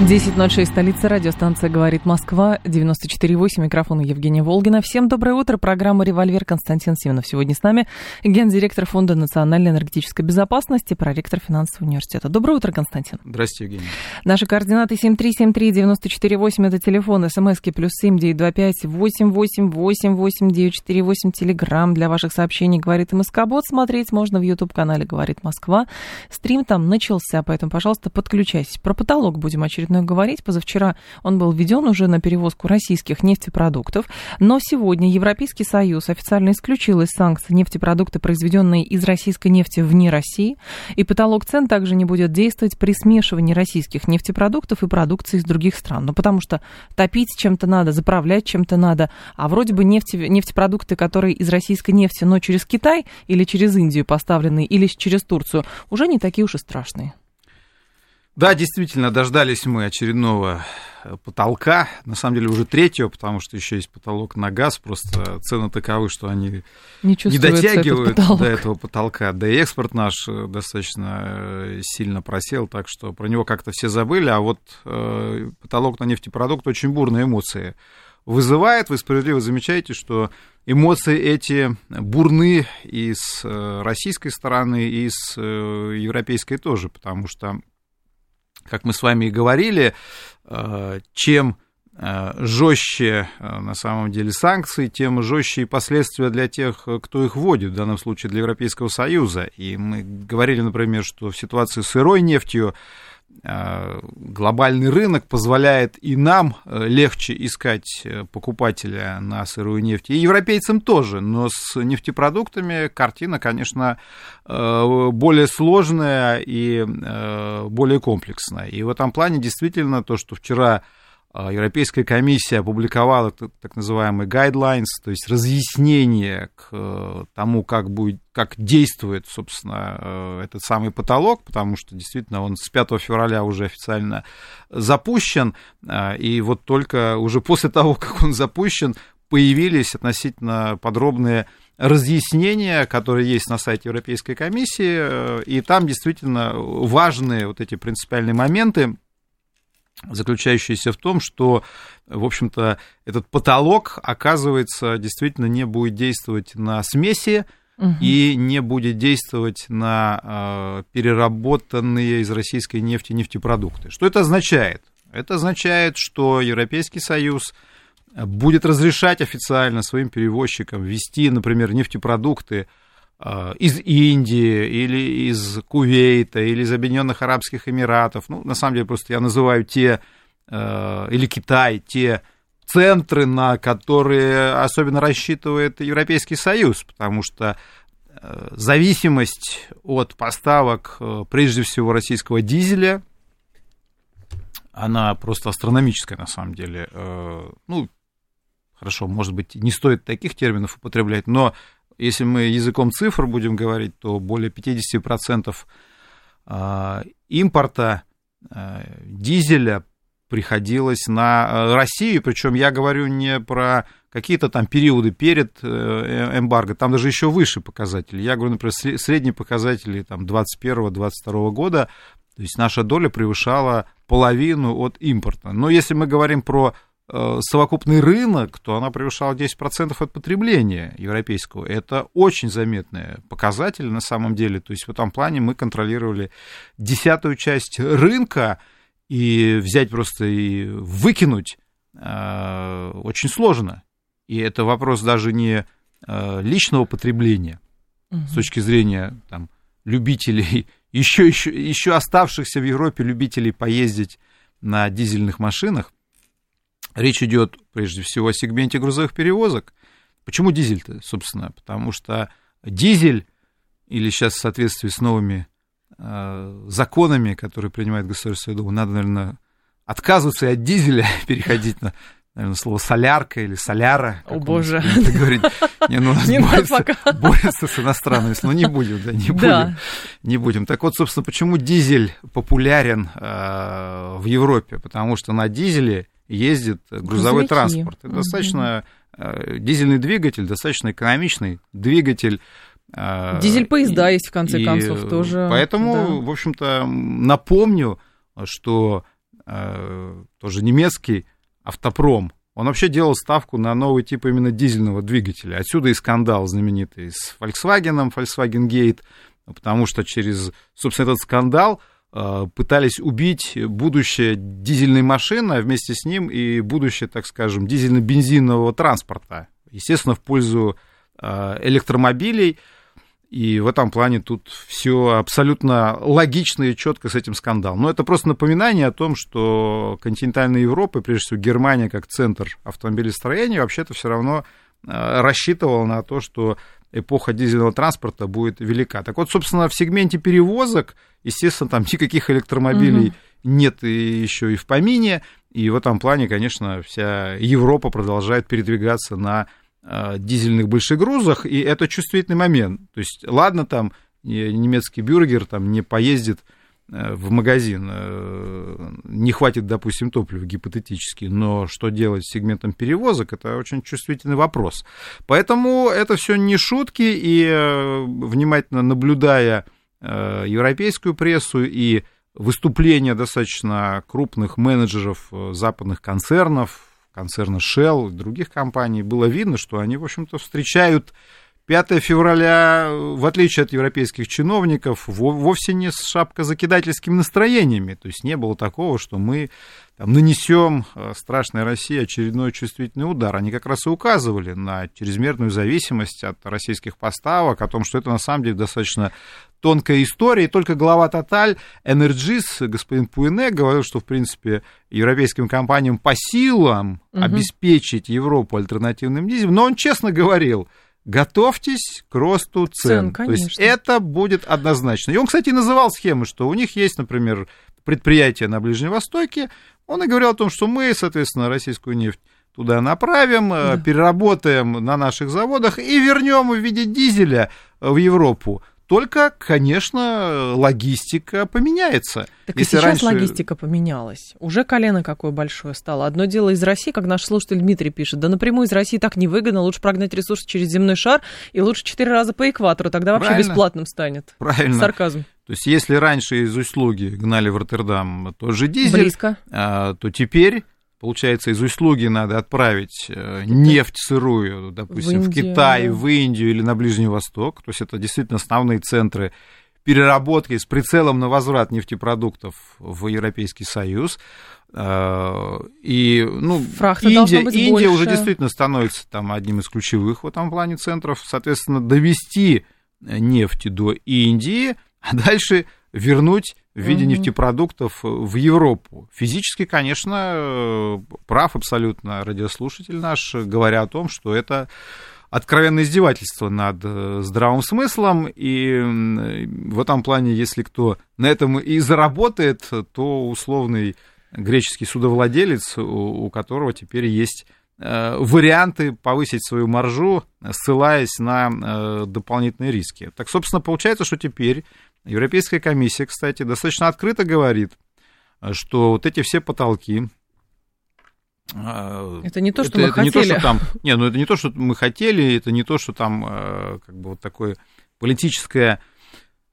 10.06, столица радиостанция «Говорит Москва», 94.8, микрофон Евгения Волгина. Всем доброе утро, программа «Револьвер» Константин Симонов сегодня с нами, гендиректор Фонда национальной энергетической безопасности, проректор финансового университета. Доброе утро, Константин. Здравствуйте, Евгений. Наши координаты 7373948, это телефон, смски плюс 7925 8888948, телеграмм для ваших сообщений «Говорит МСК-бот», смотреть можно в YouTube-канале «Говорит Москва». Стрим там начался, поэтому, пожалуйста, подключайтесь. Про потолок будем очередной очередной говорить. Позавчера он был введен уже на перевозку российских нефтепродуктов, но сегодня Европейский Союз официально исключил из санкций нефтепродукты, произведенные из российской нефти вне России, и потолок цен также не будет действовать при смешивании российских нефтепродуктов и продукции из других стран. Ну, потому что топить чем-то надо, заправлять чем-то надо, а вроде бы нефти, нефтепродукты, которые из российской нефти, но через Китай или через Индию поставлены, или через Турцию, уже не такие уж и страшные. Да, действительно, дождались мы очередного э, потолка, на самом деле уже третьего, потому что еще есть потолок на газ, просто цены таковы, что они не, не дотягивают до этого потолка, да и экспорт наш э, достаточно э, сильно просел, так что про него как-то все забыли, а вот э, потолок на нефтепродукт очень бурные эмоции вызывает, вы справедливо замечаете, что эмоции эти бурны и с российской стороны, и с европейской тоже, потому что как мы с вами и говорили, э, чем э, жестче э, на самом деле санкции, тем жестче и последствия для тех, кто их вводит, в данном случае для Европейского Союза. И мы говорили, например, что в ситуации с сырой нефтью глобальный рынок позволяет и нам э, легче искать э, покупателя на сырую нефть, и европейцам тоже, но с нефтепродуктами картина, конечно, более сложная и более комплексная. И в этом плане действительно то, что вчера Европейская комиссия опубликовала так называемый guidelines, то есть разъяснение к э, тому, как, будет, как действует, собственно, э, этот самый потолок, потому что действительно он с 5 февраля уже официально запущен, а, и вот только уже после того, как он запущен, появились относительно подробные разъяснения, которые есть на сайте Европейской комиссии, э, и там действительно важные вот эти принципиальные моменты, заключающаяся в том, что, в общем-то, этот потолок, оказывается, действительно не будет действовать на смеси, угу. и не будет действовать на э, переработанные из российской нефти нефтепродукты. Что это означает? Это означает, что Европейский Союз будет разрешать официально своим перевозчикам ввести, например, нефтепродукты из Индии или из Кувейта или из Объединенных Арабских Эмиратов. Ну, на самом деле, просто я называю те, а, или Китай, те центры, на которые особенно рассчитывает Европейский Союз, потому что а, зависимость от поставок, прежде всего, российского дизеля, она просто астрономическая на самом деле. Ну, хорошо, может быть, не стоит таких терминов употреблять, но если мы языком цифр будем говорить, то более 50% а, импорта а, дизеля приходилось на а, Россию, причем я говорю не про какие-то там периоды перед э, э, эмбарго, там даже еще выше показатели. Я говорю, например, средние показатели там 21-22 года, то есть наша доля превышала половину от импорта. Но если мы говорим про совокупный рынок, то она превышала 10% от потребления европейского. Это очень заметный показатель на самом деле. То есть в этом плане мы контролировали десятую часть рынка, и взять просто и выкинуть э, очень сложно. И это вопрос даже не э, личного потребления угу. с точки зрения там, любителей, еще, еще, еще оставшихся в Европе любителей поездить на дизельных машинах, Речь идет прежде всего о сегменте грузовых перевозок. Почему дизель-то, собственно? Потому что дизель, или сейчас в соответствии с новыми э, законами, которые принимает Государственная Дума, надо, наверное, отказываться и от дизеля, переходить на наверное, слово солярка или соляра. О, боже. Говорить. Не, ну, не борется, пока. борется с иностранными, но не будем, да, не будем. Да. Не будем. Так вот, собственно, почему дизель популярен э, в Европе? Потому что на дизеле ездит грузовой Грузовики. транспорт. Это угу. достаточно э, дизельный двигатель, достаточно экономичный двигатель. Э, Дизель-поезда есть, в конце и концов, тоже. Поэтому, да. в общем-то, напомню, что э, тоже немецкий автопром, он вообще делал ставку на новый тип именно дизельного двигателя. Отсюда и скандал знаменитый с Volkswagen, Volkswagen Gate, потому что через, собственно, этот скандал пытались убить будущее дизельной машины, а вместе с ним и будущее, так скажем, дизельно-бензинового транспорта. Естественно, в пользу э, электромобилей. И в этом плане тут все абсолютно логично и четко с этим скандалом. Но это просто напоминание о том, что континентальная Европа, прежде всего Германия как центр автомобилестроения, вообще-то все равно э, рассчитывала на то, что эпоха дизельного транспорта будет велика. Так вот, собственно, в сегменте перевозок, естественно, там никаких электромобилей угу. нет и еще и в помине. И в этом плане, конечно, вся Европа продолжает передвигаться на Э, дизельных большегрузах, и это чувствительный момент. То есть, ладно, там немецкий бюргер там не поездит в магазин, э, не хватит, допустим, топлива гипотетически, но что делать с сегментом перевозок, это очень чувствительный вопрос. Поэтому это все не шутки, и внимательно наблюдая европейскую прессу и выступления достаточно крупных менеджеров западных концернов, концерна Shell и других компаний, было видно, что они, в общем-то, встречают 5 февраля, в отличие от европейских чиновников, вовсе не с шапкозакидательскими настроениями. То есть не было такого, что мы там, нанесем э, страшной России очередной чувствительный удар. Они как раз и указывали на чрезмерную зависимость от российских поставок, о том, что это на самом деле достаточно тонкая история, и только глава Total Energies, господин Пуэне, говорил, что, в принципе, европейским компаниям по силам угу. обеспечить Европу альтернативным дизелем, но он честно говорил, готовьтесь к росту цен. цен То есть это будет однозначно. И он, кстати, называл схемы, что у них есть, например, предприятия на Ближнем Востоке. Он и говорил о том, что мы, соответственно, российскую нефть туда направим, э, да. переработаем на наших заводах и вернем в виде дизеля в Европу. Только, конечно, логистика поменяется. Так Если и сейчас раньше... логистика поменялась. Уже колено какое большое стало. Одно дело из России, как наш слушатель Дмитрий пишет, да напрямую из России так невыгодно, лучше прогнать ресурсы через земной шар и лучше четыре раза по экватору, тогда вообще Правильно. бесплатным станет. Правильно. Сарказм. То есть если раньше из услуги гнали в Роттердам тоже дизель, Близко. А, то теперь Получается, из услуги надо отправить э, нефть сырую, допустим, в, Индию, в Китай, в Индию или на Ближний Восток. То есть это действительно основные центры переработки с прицелом на возврат нефтепродуктов в Европейский Союз. Э, и ну, Индия, Индия уже действительно становится там одним из ключевых в этом плане центров. Соответственно, довести нефть до Индии, а дальше вернуть в виде угу. нефтепродуктов в Европу. Физически, конечно, прав абсолютно радиослушатель наш, говоря о том, что это откровенное издевательство над э, здравым смыслом, и в этом плане, если кто на этом и заработает, то условный греческий судовладелец, у которого теперь есть э, варианты повысить свою маржу, ссылаясь на э, дополнительные риски. Так, собственно, получается, что теперь Европейская комиссия, кстати, достаточно открыто говорит, что вот эти все потолки, а, это не то, что это, мы это хотели. Не то, что там, не, ну это не то, что мы хотели, это не то, что там а, как бы вот такое политическое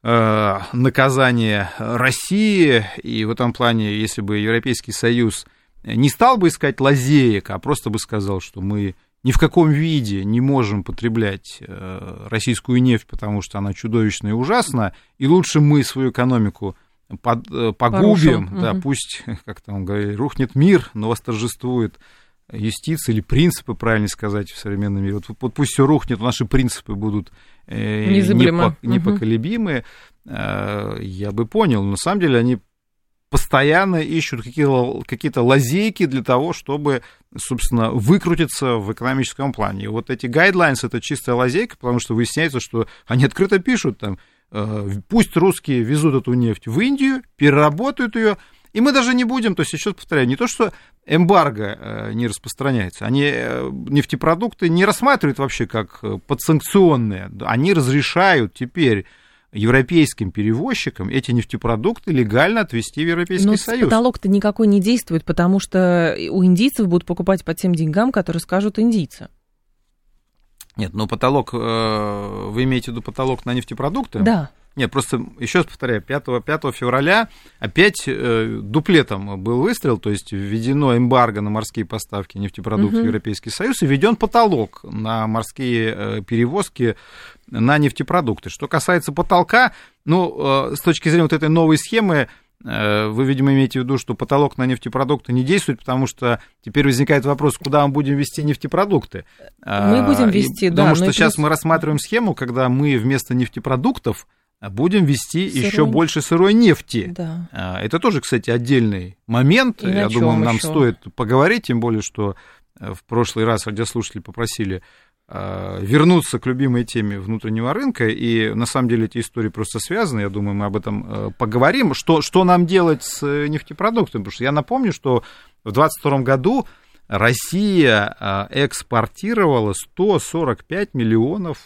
а, наказание России, и в этом плане, если бы Европейский Союз не стал бы искать лазеек, а просто бы сказал, что мы ни в каком виде не можем потреблять э, российскую нефть, потому что она чудовищная и ужасна, и лучше мы свою экономику под, э, погубим, Порушим. да, угу. пусть, как там говорили, рухнет мир, но восторжествует юстиция или принципы, правильно сказать, в современном мире. Вот, вот пусть все рухнет, наши принципы будут э, непо, непоколебимы, угу. э, я бы понял. Но на самом деле они постоянно ищут какие-то, какие-то лазейки для того, чтобы, собственно, выкрутиться в экономическом плане. И вот эти guidelines это чистая лазейка, потому что выясняется, что они открыто пишут там, э, пусть русские везут эту нефть в Индию, переработают ее, И мы даже не будем, то есть, еще повторяю, не то, что эмбарго э, не распространяется, они э, нефтепродукты не рассматривают вообще как подсанкционные, они разрешают теперь европейским перевозчикам эти нефтепродукты легально отвезти в Европейский Но Союз. потолок-то никакой не действует, потому что у индийцев будут покупать по тем деньгам, которые скажут индийцы. Нет, но потолок, вы имеете в виду потолок на нефтепродукты? Да. Нет, просто еще раз повторяю, 5, 5 февраля опять э, дуплетом был выстрел, то есть введено эмбарго на морские поставки нефтепродуктов угу. в Европейский Союз и введен потолок на морские э, перевозки на нефтепродукты. Что касается потолка, ну, э, с точки зрения вот этой новой схемы, э, вы, видимо, имеете в виду, что потолок на нефтепродукты не действует, потому что теперь возникает вопрос, куда мы будем вести нефтепродукты. Мы будем вести, и, да. Потому что сейчас плюс... мы рассматриваем схему, когда мы вместо нефтепродуктов будем вести сырой... еще больше сырой нефти. Да. А, это тоже, кстати, отдельный момент. И Я думаю, нам еще? стоит поговорить, тем более, что э, в прошлый раз радиослушатели попросили а, вернуться к любимой теме внутреннего рынка, и на самом деле эти истории просто связаны, я думаю, мы об этом э, поговорим. Что, что нам делать с э, нефтепродуктами? Потому что я напомню, что в 2022 году Россия экспортировала 145 миллионов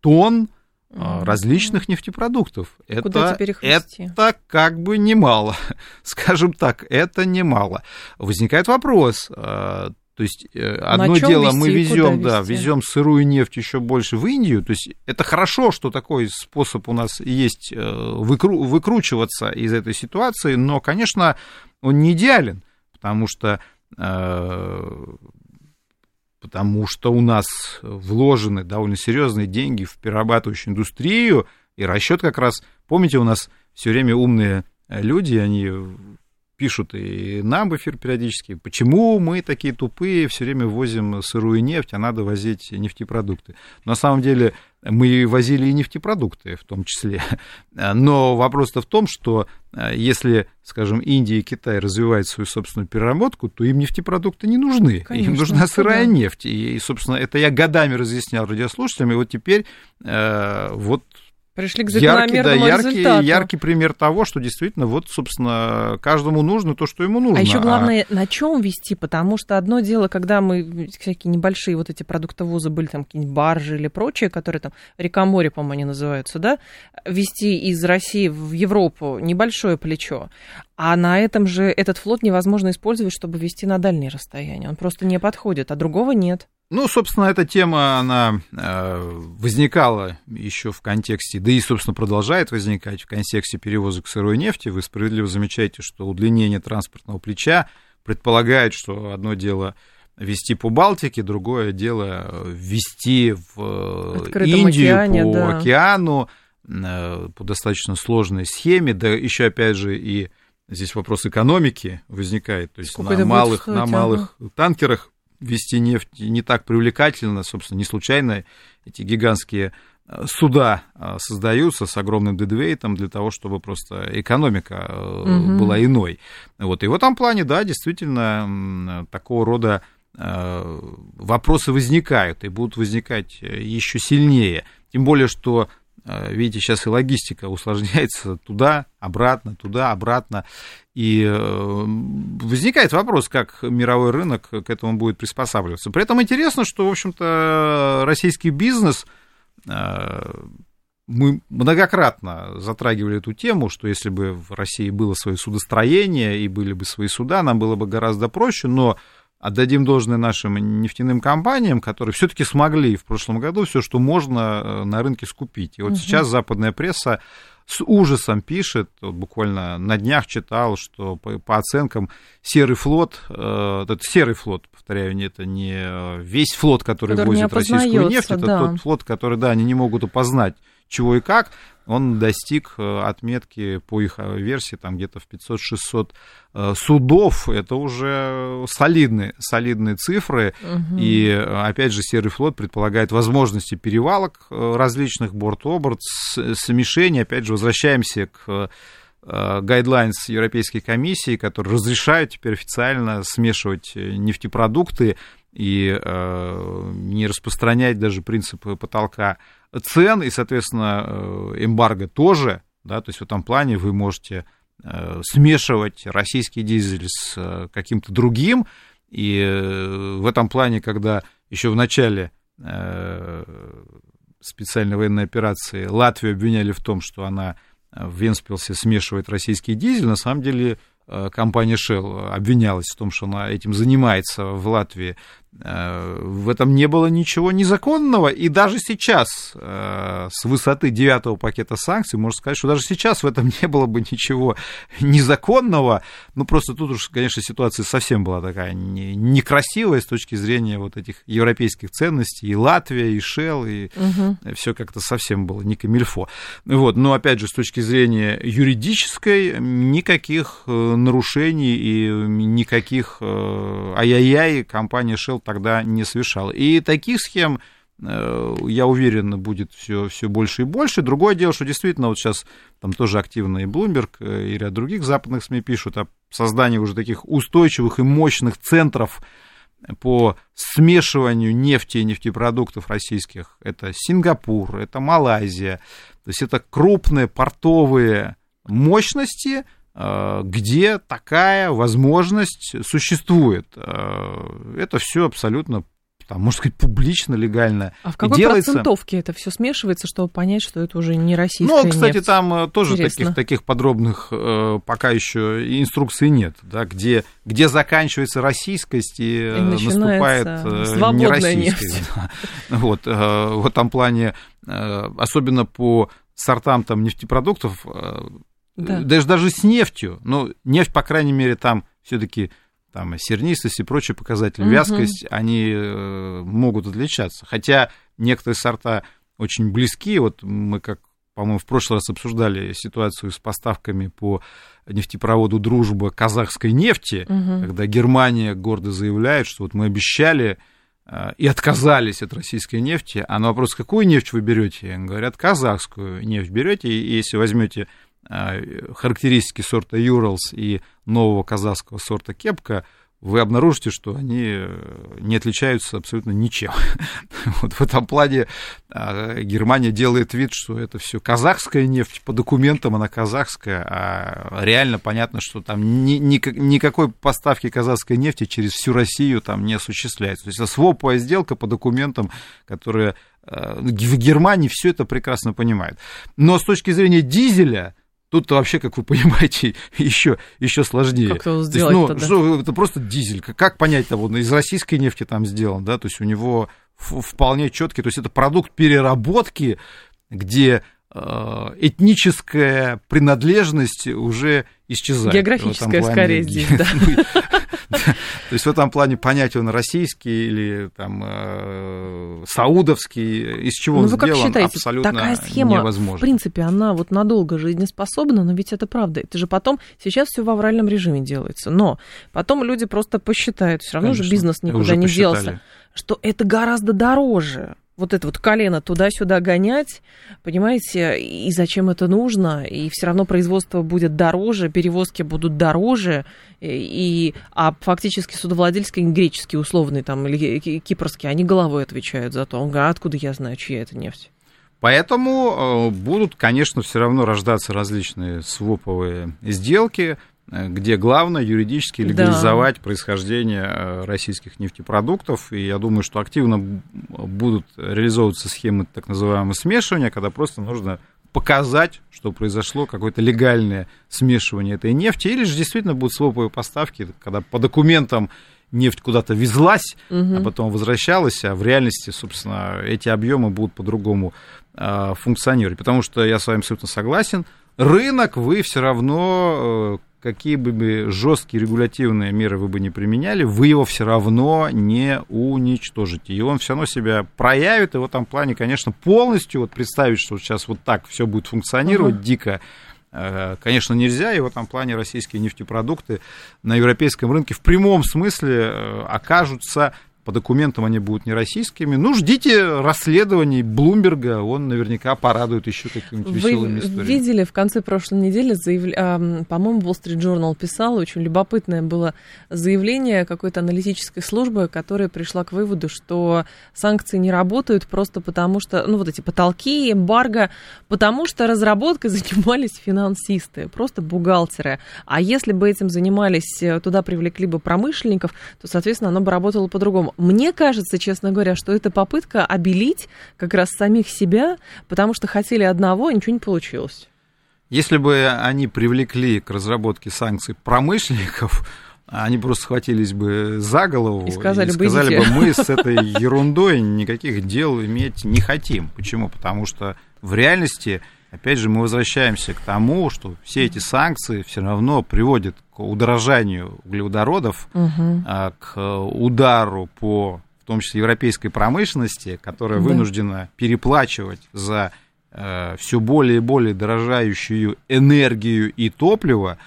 тонн mm различных нефтепродуктов. Куда это, это как бы немало. Скажем так, это немало. Возникает вопрос. А, то есть э, одно дело везти, мы везем, да, везем сырую нефть еще больше в Индию. То есть это хорошо, что такой способ у нас есть э, выкру, выкручиваться из этой ситуации, но, конечно, он не идеален, потому что э, потому что у нас вложены довольно серьезные деньги в перерабатывающую индустрию, и расчет как раз, помните, у нас все время умные люди, они пишут и нам в эфир периодически, почему мы такие тупые, все время возим сырую нефть, а надо возить нефтепродукты. На самом деле мы возили и нефтепродукты в том числе. Но вопрос-то в том, что э, если, скажем, Индия и Китай развивают свою собственную переработку, то им нефтепродукты не нужны. Конечно, им нужна сырая да. нефть. И, собственно, это я годами разъяснял радиослушателям, и вот теперь э, вот Пришли к яркий, да, яркий, результату. яркий пример того, что действительно вот, собственно, каждому нужно то, что ему нужно. А еще главное, а... на чем вести, потому что одно дело, когда мы всякие небольшие вот эти продуктовозы были, там какие-нибудь баржи или прочие, которые там река-море, по-моему, они называются, да, вести из России в Европу небольшое плечо. А на этом же этот флот невозможно использовать, чтобы вести на дальние расстояния. Он просто не подходит, а другого нет. Ну, собственно, эта тема, она э, возникала еще в контексте, да и, собственно, продолжает возникать в контексте перевозок сырой нефти. Вы справедливо замечаете, что удлинение транспортного плеча предполагает, что одно дело вести по Балтике, другое дело вести в Открытом Индию океане, по да. океану э, по достаточно сложной схеме, да еще опять же и здесь вопрос экономики возникает, то есть Сколько на малых, стоить, на малых ага. танкерах вести нефть не так привлекательно, собственно, не случайно эти гигантские э, суда э, создаются с огромным дедвейтом для того, чтобы просто экономика угу. была иной. Вот. И в этом плане, да, действительно, такого рода вопросы возникают и будут возникать еще сильнее. Тем более, что видите, сейчас и логистика усложняется туда, обратно, туда, обратно. И э, возникает вопрос, как мировой рынок к этому будет приспосабливаться. При этом интересно, что, в общем-то, российский бизнес, э, мы многократно затрагивали эту тему, что если бы в России было свое судостроение и были бы свои суда, нам было бы гораздо проще, но отдадим должное нашим нефтяным компаниям, которые все-таки смогли в прошлом году все, что можно э, на рынке скупить. И вот угу. сейчас западная пресса с ужасом пишет, вот буквально на днях читал, что по, по оценкам серый флот, э, это серый флот, повторяю, это не весь флот, который, который возит российскую нефть, это да. тот флот, который, да, они не могут опознать, чего и как, он достиг э, отметки по их э, версии там где-то в 500-600 э, судов. Это уже солидные, солидные цифры. Угу. И, опять же, Серый флот предполагает возможности перевалок различных борт-оборт, смешений. Опять же, возвращаемся к гайдлайнс Европейской комиссии, которые разрешают теперь официально смешивать нефтепродукты и э, не распространять даже принципы потолка цен, и, соответственно, э, эмбарго тоже, да, то есть в этом плане вы можете смешивать российский дизель с каким-то другим. И в этом плане, когда еще в начале специальной военной операции Латвию обвиняли в том, что она в Венспилсе смешивает российский дизель, на самом деле компания Shell обвинялась в том, что она этим занимается в Латвии Э, в этом не было ничего незаконного, и даже сейчас, э, с высоты девятого пакета санкций, можно сказать, что даже сейчас в этом не было бы ничего незаконного, ну, просто тут уж, конечно, ситуация совсем была такая некрасивая с точки зрения вот этих европейских ценностей, и Латвия, и Шелл, и угу. все как-то совсем было не камильфо. Вот, но, опять же, с точки зрения юридической, никаких э, нарушений и никаких ай-яй-яй компания Shell тогда не совершал. И таких схем э, я уверен, будет все, все больше и больше. Другое дело, что действительно вот сейчас там тоже активно и Bloomberg, э, и ряд других западных СМИ пишут о создании уже таких устойчивых и мощных центров по смешиванию нефти и нефтепродуктов российских. Это Сингапур, это Малайзия. То есть это крупные портовые мощности, где такая возможность существует. Э, это все абсолютно там, можно сказать, публично, легально. А в какой делается... процентовке это все смешивается, чтобы понять, что это уже не российская Ну, кстати, нефть? там э, тоже таких, таких подробных пока еще инструкций нет, да, где, где заканчивается российскость и, и наступает нероссийская. Нефть. Вот, в этом плане, особенно по сортам там нефтепродуктов, да. даже, даже с нефтью, но нефть, по крайней мере, там все-таки там сернистость и прочие показатели, угу. вязкость, они э, могут отличаться. Хотя некоторые сорта очень близки. Вот мы, как, по-моему, в прошлый раз обсуждали ситуацию с поставками по нефтепроводу «Дружба» казахской нефти, угу. когда Германия гордо заявляет, что вот мы обещали э, и отказались от российской нефти. А на вопрос, какую нефть вы берете? Говорят, казахскую нефть берете. И если возьмете характеристики сорта Юралс и нового казахского сорта Кепка, вы обнаружите, что они э, не отличаются абсолютно ничем. вот в этом плане а, Германия делает вид, что это все казахская нефть, по документам она казахская, а реально понятно, что там ни, ни, никакой поставки казахской нефти через всю Россию там не осуществляется. То есть это своповая сделка по документам, которые э, в Германии все это прекрасно понимают. Но с точки зрения дизеля, Тут вообще, как вы понимаете, еще, еще сложнее. Как его сделать ну, что, это просто дизель. Как понять того, из российской нефти там сделан, да, то есть у него вполне четкий, то есть это продукт переработки, где этническая принадлежность уже исчезает. Географическая скорее здесь, да. То есть в этом плане понять он российский или там э, саудовский, из чего ну, он вы сделан, как считаете, абсолютно такая схема, невозможно. в принципе, она вот надолго жизнеспособна, но ведь это правда. Это же потом, сейчас все в авральном режиме делается, но потом люди просто посчитают, все равно же бизнес никуда не делся, что это гораздо дороже вот это вот колено туда-сюда гонять, понимаете, и зачем это нужно, и все равно производство будет дороже, перевозки будут дороже, и, а фактически судовладельские греческие условные там или кипрские, они головой отвечают за то. Он говорит, откуда я знаю, чья это нефть? Поэтому э, будут, конечно, все равно рождаться различные своповые сделки, где главное юридически легализовать да. происхождение э, российских нефтепродуктов. И я думаю, что активно будут реализовываться схемы так называемого смешивания, когда просто нужно показать, что произошло какое-то легальное смешивание этой нефти, или же действительно будут своповые поставки, когда по документам нефть куда-то везлась, угу. а потом возвращалась, а в реальности, собственно, эти объемы будут по-другому э, функционировать. Потому что я с вами абсолютно согласен, рынок вы все равно э, какие бы жесткие регулятивные меры вы бы не применяли, вы его все равно не уничтожите. И он все равно себя проявит, и в этом плане, конечно, полностью вот представить, что сейчас вот так все будет функционировать uh-huh. дико, э, конечно, нельзя, и в этом плане российские нефтепродукты на европейском рынке в прямом смысле э, окажутся по документам они будут не российскими. Ну, ждите расследований Блумберга, он наверняка порадует еще какими-нибудь веселыми историями. Вы видели в конце прошлой недели, заявля... А, по-моему, Wall Street Journal писал, очень любопытное было заявление какой-то аналитической службы, которая пришла к выводу, что санкции не работают просто потому, что, ну, вот эти потолки, эмбарго, потому что разработкой занимались финансисты, просто бухгалтеры. А если бы этим занимались, э, туда привлекли бы промышленников, то, соответственно, оно бы работало по-другому. Мне кажется, честно говоря, что это попытка обелить как раз самих себя, потому что хотели одного, а ничего не получилось. Если бы они привлекли к разработке санкций промышленников, они просто схватились бы за голову и сказали, и сказали бы, мы с этой ерундой никаких дел иметь не хотим. Почему? Потому что в реальности опять же, мы возвращаемся к тому, что все эти санкции все равно приводят к удорожанию углеводородов, угу. к удару по, в том числе, европейской промышленности, которая да. вынуждена переплачивать за э, все более и более дорожающую энергию и топливо,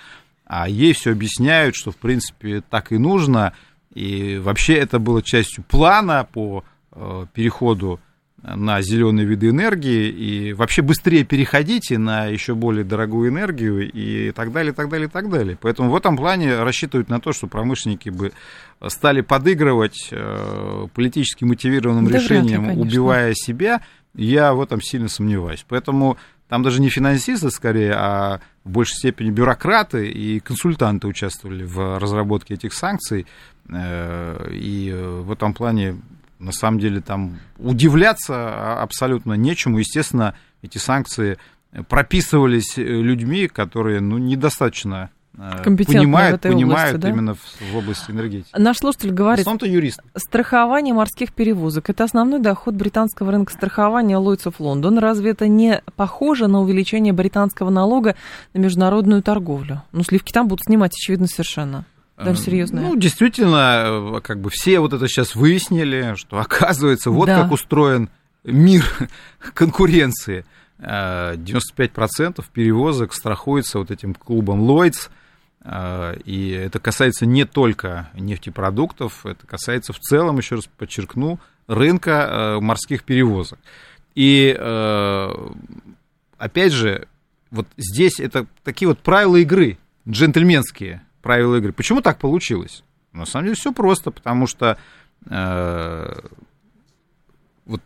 а ей все объясняют, что, в принципе, так и нужно, и вообще это было частью плана по э, переходу на зеленые виды энергии и вообще быстрее переходите на еще более дорогую энергию и так далее, так далее, так далее. Поэтому в этом плане рассчитывают на то, что промышленники бы стали подыгрывать э, политически мотивированным да решением, ли, убивая себя. Я в этом сильно сомневаюсь. Поэтому там даже не финансисты скорее, а в большей степени бюрократы и консультанты участвовали в разработке этих санкций. Э, и в этом плане на самом деле там удивляться абсолютно нечему. Естественно, эти санкции прописывались э, людьми, которые ну, недостаточно э, понимают, понимают области, да? именно в, в области энергетики. Наш слушатель говорит, в юрист. страхование морских перевозок – это основной доход британского рынка страхования Lloyds of London. Разве это не похоже на увеличение британского налога на международную торговлю? Ну, сливки там будут снимать, очевидно, совершенно. Даже э, серьезно. Ну, действительно, как бы все вот это сейчас выяснили, что оказывается, вот да. как устроен мир конкуренции. 95% перевозок страхуется вот этим клубом Lloyds, э, и это касается не только нефтепродуктов, это касается в целом, еще раз подчеркну, рынка э, морских перевозок. И опять же, вот здесь это такие вот правила игры джентльменские правила игры. Почему так получилось? На самом деле все просто, потому что э, вот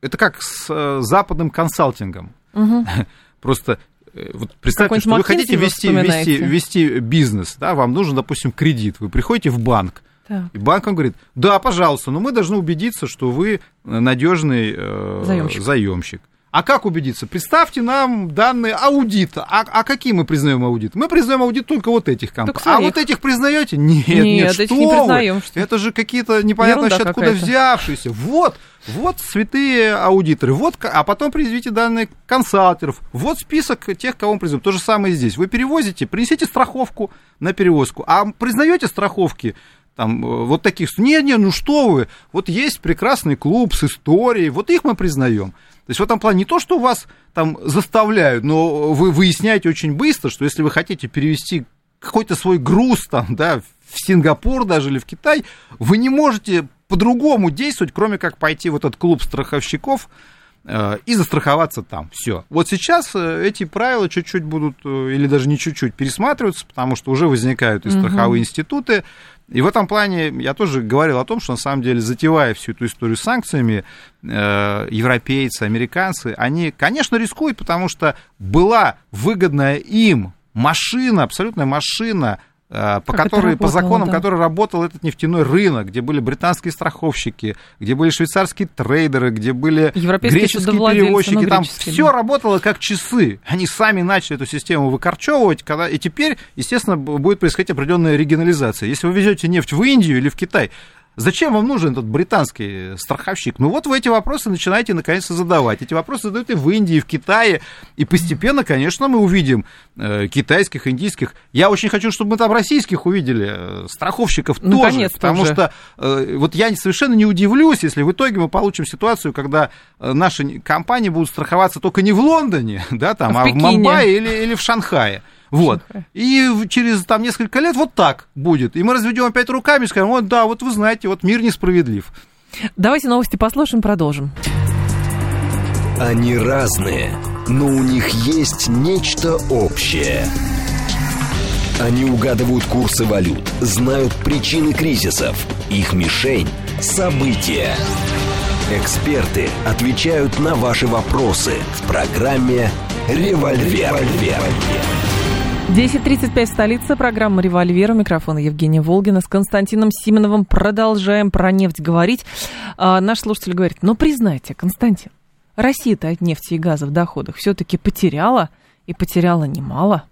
это как с э, западным консалтингом. Угу. Просто э, вот представьте, что вы хотите вести, вести, вести бизнес, да, вам нужен, допустим, кредит. Вы приходите в банк, так. И банк вам говорит, да, пожалуйста, но мы должны убедиться, что вы надежный э, заемщик. заемщик. А как убедиться? Представьте нам данные аудита. А, а какие мы признаем аудит? Мы признаем аудит только вот этих компаний. А вот этих признаете? Нет, нет, нет что не признаем, что... Это же какие-то непонятно вообще откуда взявшиеся. Вот, вот святые аудиторы. Вот, а потом приведите данные консалтеров. Вот список тех, кого мы признаем. То же самое здесь. Вы перевозите, принесите страховку на перевозку. А признаете страховки там э, вот таких... Не, не, ну что вы, вот есть прекрасный клуб с историей, вот их мы признаем. То есть в этом плане не то, что вас там заставляют, но вы выясняете очень быстро, что если вы хотите перевести какой-то свой груз там, да, в Сингапур даже или в Китай, вы не можете по-другому действовать, кроме как пойти в этот клуб страховщиков и застраховаться там. Все. Вот сейчас э, эти правила чуть-чуть будут, э, или даже не чуть-чуть, пересматриваться, потому что уже возникают и страховые угу. институты, и в этом плане я тоже говорил о том, что на самом деле, затевая всю эту историю с санкциями, э, европейцы, американцы, они, конечно, рискуют, потому что была выгодная им машина, абсолютная машина Э, по, которой, по законам, да. который работал этот нефтяной рынок, где были британские страховщики, где были швейцарские трейдеры, где были греческие перевозчики, там все работало как часы. Они сами начали эту систему выкорчевывать, когда, и теперь, естественно, будет происходить определенная регионализация. Если вы везете нефть в Индию или в Китай, Зачем вам нужен этот британский страховщик? Ну вот вы эти вопросы начинаете наконец-то задавать. Эти вопросы задают и в Индии, и в Китае. И постепенно, конечно, мы увидим э, китайских, индийских. Я очень хочу, чтобы мы там российских увидели, э, страховщиков ну, тоже. Потому уже. что э, вот я совершенно не удивлюсь, если в итоге мы получим ситуацию, когда э, наши компании будут страховаться только не в Лондоне, да, там, а, а в, в Мумбаи или, или в Шанхае. Вот. И через там несколько лет вот так будет. И мы разведем опять руками и скажем, вот да, вот вы знаете, вот мир несправедлив. Давайте новости послушаем, продолжим. Они разные, но у них есть нечто общее. Они угадывают курсы валют, знают причины кризисов. Их мишень – события. Эксперты отвечают на ваши вопросы в программе «Револьвер». 10.35 столица, программа «Револьвер». У микрофона Евгения Волгина. С Константином Симоновым продолжаем про нефть говорить. А, наш слушатель говорит, ну признайте, Константин, Россия-то от нефти и газа в доходах все-таки потеряла, и потеряла немало.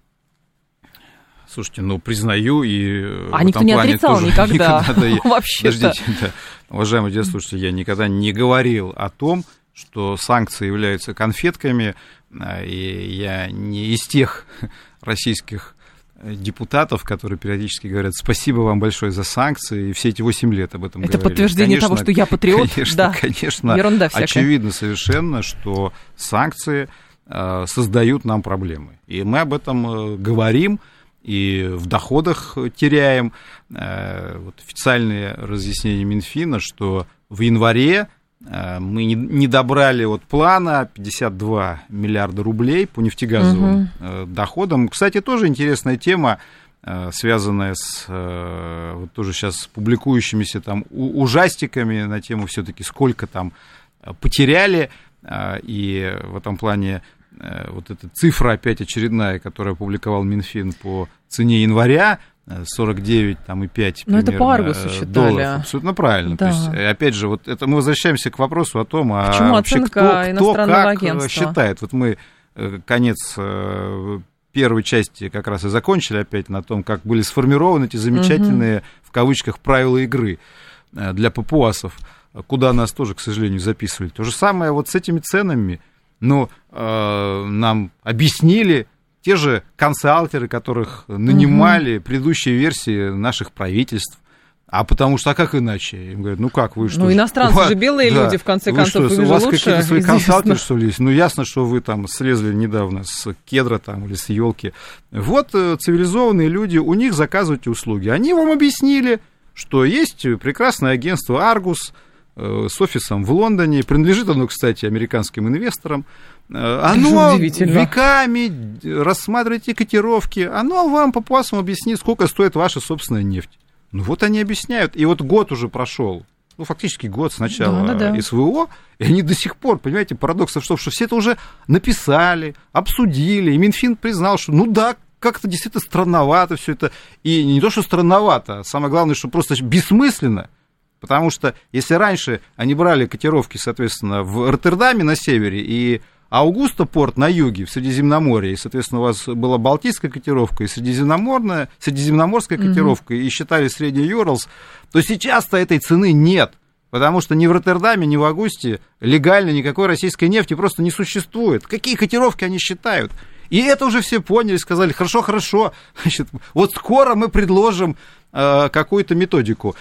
Слушайте, ну признаю и а никто не отрицал никогда. никогда Вообще. Подождите, да. уважаемый слушайте, я никогда не говорил о том, что санкции являются конфетками, и я не из тех российских депутатов, которые периодически говорят, спасибо вам большое за санкции, и все эти 8 лет об этом Это говорили. подтверждение конечно, того, что я патриот? Конечно, да. конечно. Ерунда всякая. Очевидно совершенно, что санкции э, создают нам проблемы. И мы об этом э, говорим, и в доходах теряем. Э, вот официальные разъяснения Минфина, что в январе э, мы не добрали вот плана 52 миллиарда рублей по нефтегазовым угу. доходам. Кстати, тоже интересная тема, связанная с вот тоже сейчас публикующимися там ужастиками на тему все-таки сколько там потеряли. И в этом плане вот эта цифра опять очередная, которую опубликовал Минфин по цене января, 49 там и 5 Но это по Аргусу считали. Долларов. Абсолютно правильно. Да. То есть, опять же, вот это мы возвращаемся к вопросу о том, а Почему вообще кто, кто как агентства? считает. Вот мы э, конец э, первой части как раз и закончили опять на том, как были сформированы эти замечательные, угу. в кавычках, правила игры э, для папуасов, куда нас тоже, к сожалению, записывали. То же самое вот с этими ценами. Ну, э, нам объяснили, те же консалтеры, которых нанимали угу. предыдущие версии наших правительств. А потому что, а как иначе? Им говорят, ну как вы что? Ну, иностранцы вас, же белые да, люди, в конце вы концов, что, у вас какие-то свои консалтеры, что ли, есть? Ну, ясно, что вы там слезли недавно с кедра там или с елки. Вот э, цивилизованные люди, у них заказывайте услуги. Они вам объяснили, что есть прекрасное агентство «Аргус», э, с офисом в Лондоне. Принадлежит оно, кстати, американским инвесторам. Э, оно веками рассматривайте котировки, оно вам по пасам объяснит, сколько стоит ваша собственная нефть. Ну вот они объясняют. И вот год уже прошел, ну фактически год с начала да, да, да. СВО, и они до сих пор, понимаете, парадокс в том, что все это уже написали, обсудили, и Минфин признал, что ну да, как-то действительно странновато все это. И не то, что странновато, а самое главное, что просто бессмысленно. Потому что если раньше они брали котировки, соответственно, в Роттердаме на севере и Аугуста порт на юге, в Средиземноморье, и, соответственно, у вас была Балтийская котировка и Средиземноморная, Средиземноморская котировка, mm-hmm. и считали средний Юрлс, то сейчас-то этой цены нет. Потому что ни в Роттердаме, ни в Августе легально никакой российской нефти просто не существует. Какие котировки они считают? И это уже все поняли, сказали, хорошо, хорошо, значит, вот скоро мы предложим э, какую-то методику.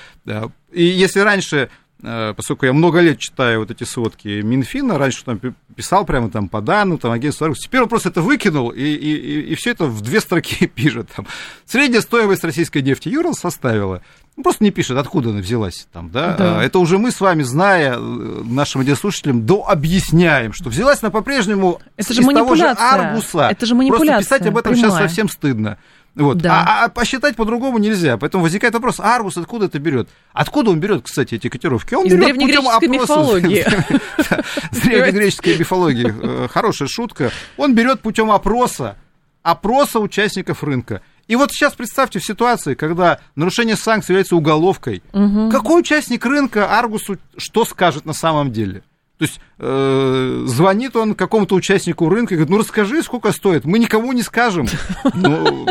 И если раньше Э, поскольку я много лет читаю вот эти сводки Минфина, раньше там писал прямо там по данным, там агентство, теперь он просто это выкинул, и, и, и все это в две строки пишет. Там. Средняя стоимость российской нефти Юрал составила, ну, просто не пишет, откуда она взялась там, да? да. Это уже мы с вами, зная э, нашим радиослушателям, дообъясняем, что взялась она по-прежнему это же из того же Аргуса. Это же манипуляция. Просто писать об этом прямая. сейчас совсем стыдно. Вот. Да. А, а посчитать по-другому нельзя. Поэтому возникает вопрос, Аргус откуда это берет? Откуда он берет, кстати, эти котировки? Он Из берет древнегреческой мифологии. С древнегреческой мифологии. Э, хорошая шутка. Он берет путем опроса, опроса участников рынка. И вот сейчас представьте в ситуации, когда нарушение санкций является уголовкой. Угу. Какой участник рынка Аргусу что скажет на самом деле? То есть э, звонит он какому-то участнику рынка и говорит, ну расскажи, сколько стоит. Мы никому не скажем. Ну,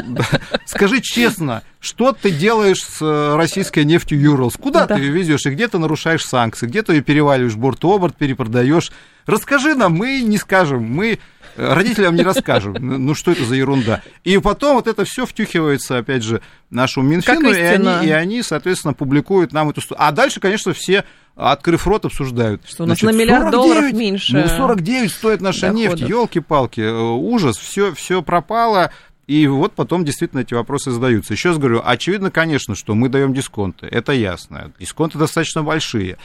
скажи честно, что ты делаешь с э, российской нефтью Юрлс? Куда ты ее везешь? И где ты нарушаешь санкции? Где ты ее переваливаешь борт-оборот, перепродаешь? Расскажи нам, мы не скажем. Мы родителям не расскажем. Ну, ну, что это за ерунда? И потом вот это все втюхивается, опять же, нашему Минфину, и они, и они, соответственно, публикуют нам эту... А дальше, конечно, все открыв рот, обсуждают. Что у нас Значит, на миллиард 49, долларов меньше. Ну, 49 стоит наша доходов. нефть, елки-палки, э, ужас, все, все пропало. И вот потом действительно эти вопросы задаются. Еще раз говорю, очевидно, конечно, что мы даем дисконты, это ясно. Дисконты достаточно большие.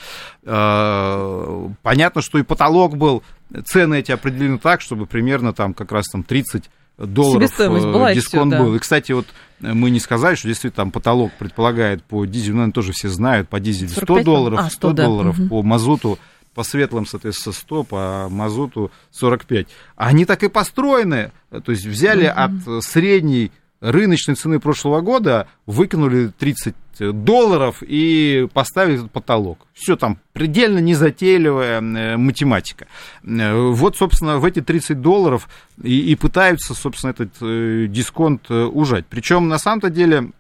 Э, понятно, что и потолок был, цены эти определены так, чтобы примерно там как раз там 30 долларов была дисконт все, был. И, кстати, вот мы не сказали, что действительно там потолок предполагает по дизелю, наверное, тоже все знают, по дизелю 100 долларов, а, 100, 100 да. долларов, угу. по мазуту по светлым, соответственно, 100, по мазуту 45. Они так и построены, то есть взяли угу. от средней рыночной цены прошлого года, выкинули 30 долларов и поставили этот потолок. Все там предельно незатейливая э, математика. Э, вот, собственно, в эти 30 долларов и, и пытаются, собственно, этот э, дисконт ужать. Причем, на самом-то деле,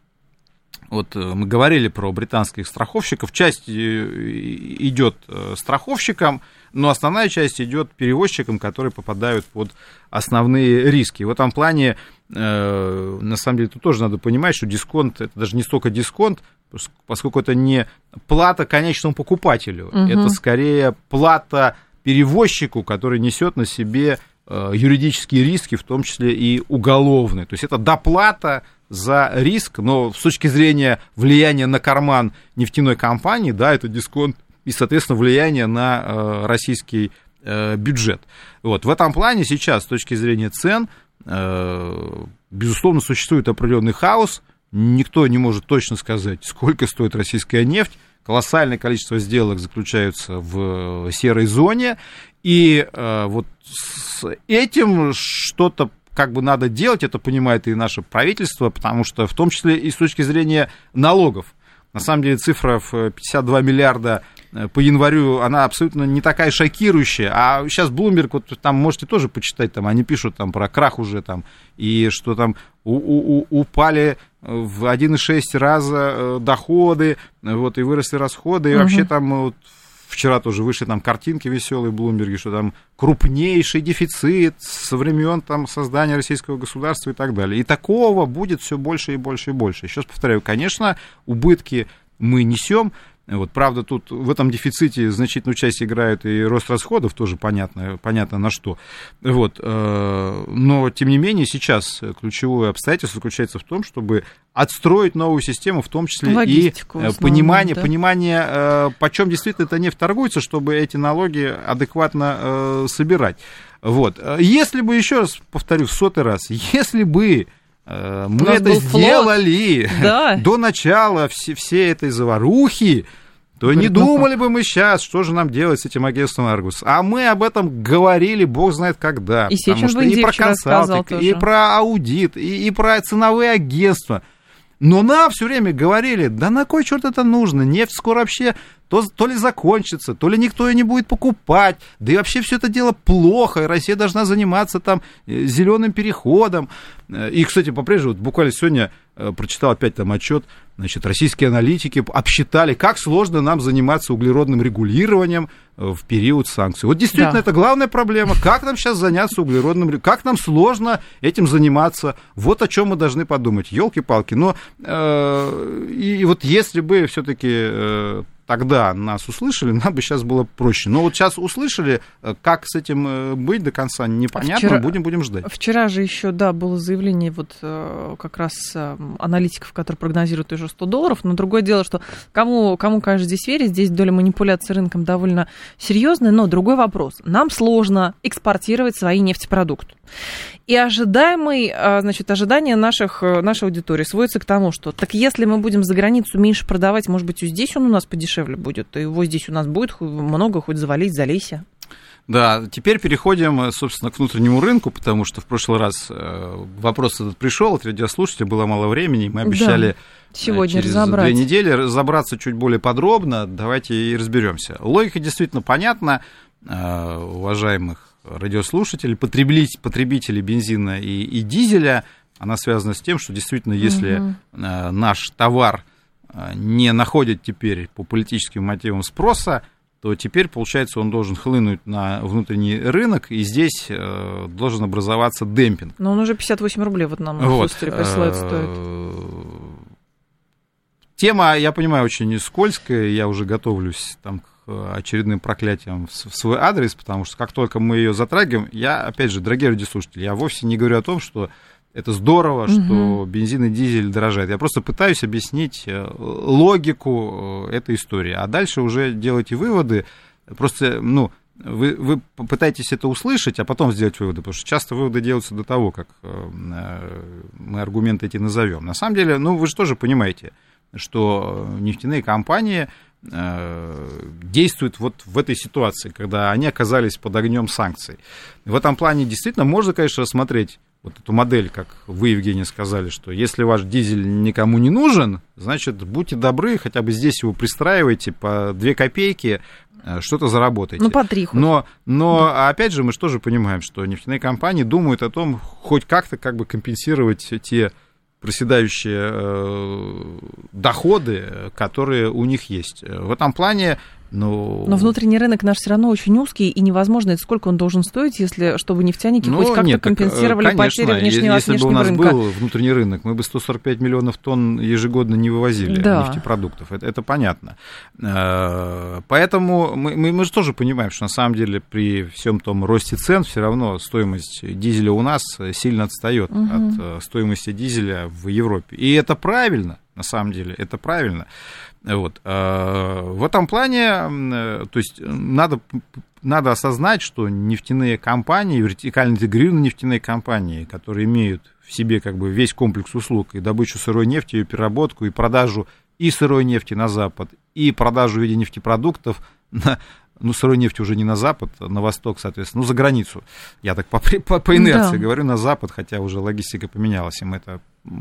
вот э, мы говорили про британских страховщиков, часть э, идет э, страховщикам, но основная часть идет перевозчикам, которые попадают под основные риски. В этом плане, на самом деле, тут тоже надо понимать, что дисконт, это даже не столько дисконт, поскольку это не плата конечному покупателю, угу. это скорее плата перевозчику, который несет на себе юридические риски, в том числе и уголовные. То есть это доплата за риск, но с точки зрения влияния на карман нефтяной компании, да, это дисконт и, соответственно, влияние на э, российский э, бюджет. Вот, в этом плане сейчас, с точки зрения цен, э, безусловно, существует определенный хаос, никто не может точно сказать, сколько стоит российская нефть, колоссальное количество сделок заключаются в серой зоне, и вот с этим что-то как бы надо делать, это понимает и наше правительство, потому что в том числе и с точки зрения налогов. На самом деле цифра в 52 миллиарда э, по январю, она абсолютно не такая шокирующая. А сейчас Bloomberg, вот там можете тоже почитать, там они пишут там про крах уже там, и что там у, у, упали в 1,6 раза э, доходы, вот, и выросли расходы, и угу. вообще там вот, Вчера тоже вышли там картинки веселые в Блумберге, что там крупнейший дефицит со времен там, создания российского государства и так далее. И такого будет все больше и больше и больше. Еще раз повторяю, конечно, убытки мы несем, вот, правда, тут в этом дефиците значительную часть играет и рост расходов, тоже понятно, понятно на что. Вот, э, но, тем не менее, сейчас ключевое обстоятельство заключается в том, чтобы отстроить новую систему, в том числе Логистику, и э, основном, понимание, да? понимание, э, почем действительно эта нефть торгуется, чтобы эти налоги адекватно собирать. Вот. Если бы, еще раз повторю, сотый раз, если бы мы это сделали да. до начала все, всей этой заварухи, то не думали бы мы сейчас, что же нам делать с этим агентством Аргус. А мы об этом говорили, бог знает когда. И потому что и про консалтинг, и про аудит, и, и про ценовые агентства. Но нам все время говорили, да на кой черт это нужно? Нефть скоро вообще то, то ли закончится, то ли никто ее не будет покупать, да и вообще все это дело плохо, и Россия должна заниматься там э, зеленым переходом. Э, и, кстати, по-прежнему, вот буквально сегодня э, прочитал опять там отчет, значит, российские аналитики обсчитали, как сложно нам заниматься углеродным регулированием в период санкций. Вот действительно, да. это главная проблема. Как нам сейчас заняться углеродным, как нам сложно этим заниматься. Вот о чем мы должны подумать. Елки-палки. Но э, и, и вот если бы все-таки э, тогда нас услышали, нам бы сейчас было проще. Но вот сейчас услышали, э, как с этим э, быть до конца, непонятно, вчера, будем, будем ждать. Вчера же еще, да, было заявление вот э, как раз аналитиков, которые прогнозируют уже 100 долларов, но другое дело, что кому, кому конечно, здесь верить, здесь доля манипуляции рынком довольно серьезная, но другой вопрос. Нам сложно экспортировать свои нефтепродукты. И ожидаемый, а, значит, ожидание наших, э, нашей аудитории сводится к тому, что так если мы будем за границу меньше продавать, может быть, и здесь он у нас подешевле будет, и его здесь у нас будет много, хоть завалить, залейся. Да, теперь переходим, э, собственно, к внутреннему рынку, потому что в прошлый раз э, вопрос этот пришел от радиослушателя, было мало времени, мы обещали да, сегодня через разобрать. две недели разобраться чуть более подробно. Давайте и разберемся. Логика действительно понятна, уважаемых радиослушателей, потребителей, потребителей бензина и, и дизеля, она связана с тем, что действительно, если угу. наш товар э, не находит теперь по политическим мотивам спроса, то теперь, получается, он должен хлынуть на внутренний рынок, и здесь э, должен образоваться демпинг. Но он уже 58 рублей вот нам вот. присылает стоит. Тема, я понимаю, очень скользкая, я уже готовлюсь там, к Э, очередным проклятием в свой адрес, потому что как только мы ее затрагиваем, я, опять же, дорогие радиослушатели, я вовсе не говорю о том, что это здорово, угу. что бензин и дизель дорожают. Я просто пытаюсь объяснить э, логику э, этой истории. А дальше уже делайте выводы. Просто, ну, вы, вы пытаетесь это услышать, а потом сделать выводы, потому что часто выводы делаются до того, как мы аргументы эти назовем. На самом деле, ну, вы же тоже понимаете, что нефтяные компании действуют вот в этой ситуации, когда они оказались под огнем санкций. В этом плане действительно можно, конечно, рассмотреть вот эту модель, как вы, Евгений, сказали, что если ваш дизель никому не нужен, значит, будьте добры, хотя бы здесь его пристраивайте по 2 копейки, э, что-то заработаете. Ну, по 3 хоть. Но, но да. опять же, мы же тоже понимаем, что нефтяные компании думают о том, хоть как-то как бы компенсировать те проседающие э, доходы, которые у них есть. В этом плане ну... Но внутренний рынок наш все равно очень узкий, и невозможно, это сколько он должен стоить, если чтобы нефтяники ну, хоть как-то компенсировали так, конечно, потери внешнего, если внешнего бы у нас рынка. был внутренний рынок, мы бы 145 миллионов тонн ежегодно не вывозили да. нефтепродуктов, это, это понятно. Э, поэтому мы, мы, мы же тоже понимаем, что на самом деле при всем том росте цен все равно стоимость дизеля у нас сильно отстает угу. от э, стоимости дизеля в Европе. И это правильно, на самом деле, это правильно. Вот. А, в этом плане, э, то есть надо, надо осознать, что нефтяные компании, вертикально интегрированные нефтяные компании, которые имеют в себе как бы весь комплекс услуг, и добычу сырой нефти, и переработку, и продажу и сырой нефти на Запад, и продажу в виде нефтепродуктов на, ну, сырой нефти уже не на запад, а на восток, соответственно, ну, за границу. Я так по, по, по инерции да. говорю на запад, хотя уже логистика поменялась, и мы это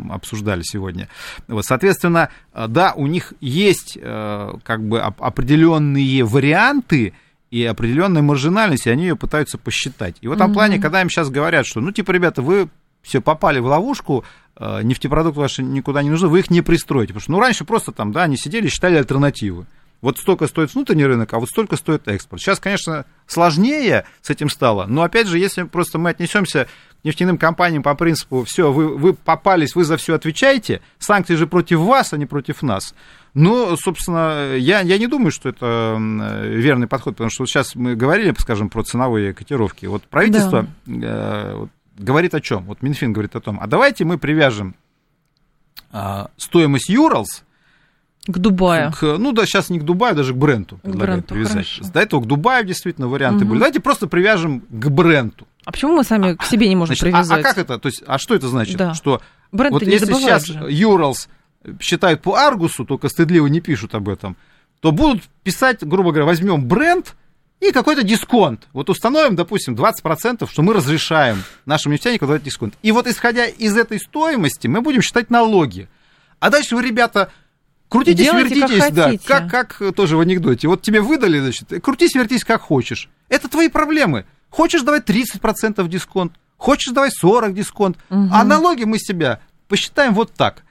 обсуждали сегодня. Вот, соответственно, э, да, у них есть э, как бы определенные варианты и определенная маржинальность, и они ее пытаются посчитать. И в этом mm-hmm. плане, когда им сейчас говорят, что, ну, типа, ребята, вы все попали в ловушку, э, нефтепродукты ваши никуда не нужны, вы их не пристроите. Потому что, ну, раньше просто там, да, они сидели, считали альтернативы. Вот столько стоит внутренний рынок, а вот столько стоит экспорт. Сейчас, конечно, сложнее с этим стало, но опять же, если просто мы отнесемся к нефтяным компаниям по принципу, все, вы, вы попались, вы за все отвечаете, санкции же против вас, а не против нас. Ну, собственно, я, я не думаю, что это верный подход, потому что сейчас мы говорили, скажем, про ценовые котировки. Вот правительство да. э, вот, говорит о чем? Вот Минфин говорит о том, а давайте мы привяжем э, стоимость Юралс к Дубаю. К, ну да, сейчас не к Дубаю, даже к бренду к бренду, привязать. Хорошо. До этого к Дубаю действительно варианты угу. были. Давайте просто привяжем к бренду. А почему мы сами к себе не можем значит, привязать? А, а как это? То есть, а что это значит? Да. Что Бренд вот если сейчас Юралс считают по Аргусу, только стыдливо не пишут об этом, то будут писать, грубо говоря, возьмем бренд и какой-то дисконт. Вот установим, допустим, 20%, что мы разрешаем нашим нефтяникам давать дисконт. И вот исходя из этой стоимости мы будем считать налоги. А дальше вы, ребята, Крутитесь, Делайте, вертитесь, как да, хотите. как, как тоже в анекдоте. Вот тебе выдали, значит, крутись, вертись, как хочешь. Это твои проблемы. Хочешь давать 30% дисконт, хочешь давать 40 дисконт. Угу. А налоги мы себя посчитаем вот так.